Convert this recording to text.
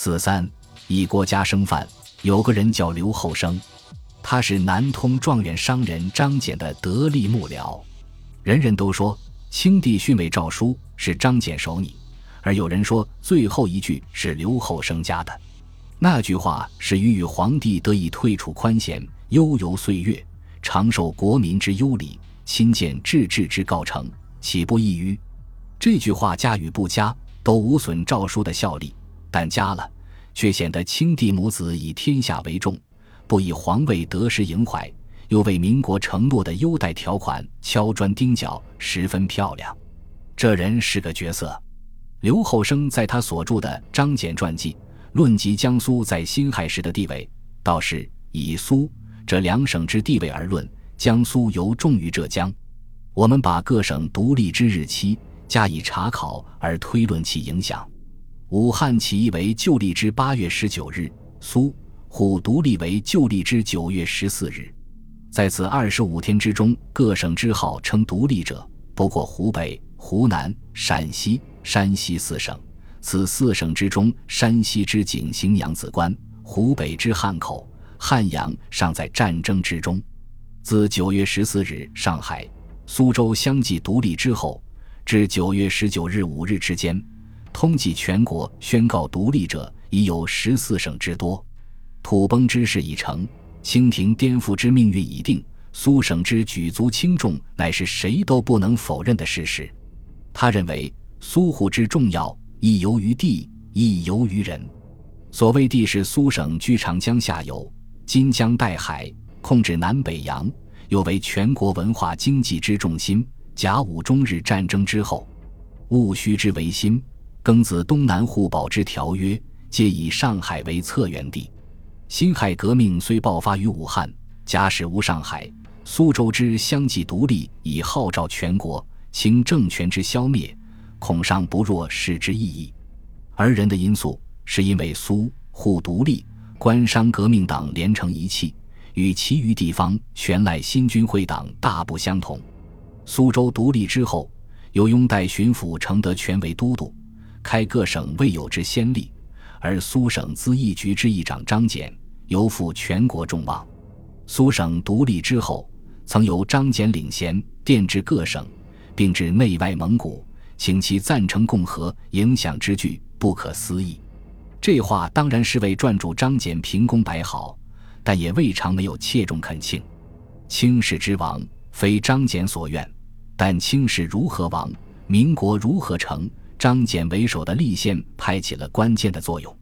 四三，一国家生饭，有个人叫刘后生，他是南通状元商人张俭的得力幕僚。人人都说清帝训位诏书是张俭手拟，而有人说最后一句是刘后生加的。那句话是予与皇帝得以退处宽闲，悠游岁月，长受国民之优礼，亲见治治之告成，岂不异于？这句话加与不加，都无损诏书的效力；但加了，却显得清帝母子以天下为重，不以皇位得失萦怀，又为民国承诺的优待条款敲砖钉脚，十分漂亮。这人是个角色。刘厚生在他所著的《张俭传记》论及江苏在辛亥时的地位，倒是以苏这两省之地位而论，江苏尤重于浙江。我们把各省独立之日期。加以查考而推论其影响。武汉起义为旧历之八月十九日，苏沪独立为旧历之九月十四日。在此二十五天之中，各省之号称独立者，不过湖北、湖南、陕西、山西四省。此四省之中，山西之景行扬子关，湖北之汉口、汉阳尚在战争之中。自九月十四日，上海、苏州相继独立之后。至九月十九日五日之间，通计全国宣告独立者已有十四省之多。土崩之势已成，清廷颠覆之命运已定。苏省之举足轻重，乃是谁都不能否认的事实。他认为苏沪之重要，亦由于地，亦由于人。所谓地，是苏省居长江下游，金江带海，控制南北洋，又为全国文化经济之重心。甲午中日战争之后，戊戌之维新，庚子东南互保之条约，皆以上海为策源地。辛亥革命虽爆发于武汉，假使无上海、苏州之相继独立，以号召全国，清政权之消灭，恐尚不若是之意义。而人的因素，是因为苏沪独立，官商革命党连成一气，与其余地方全赖新军会党大不相同。苏州独立之后，由拥戴巡抚承德权为都督，开各省未有之先例。而苏省资议局之议长张俭，尤负全国众望。苏省独立之后，曾由张俭领衔电致各省，并至内外蒙古，请其赞成共和，影响之巨，不可思议。这话当然是为撰主张俭凭功摆好，但也未尝没有切中恳请。清世之亡，非张俭所愿。但清室如何亡，民国如何成？张俭为首的立宪派起了关键的作用。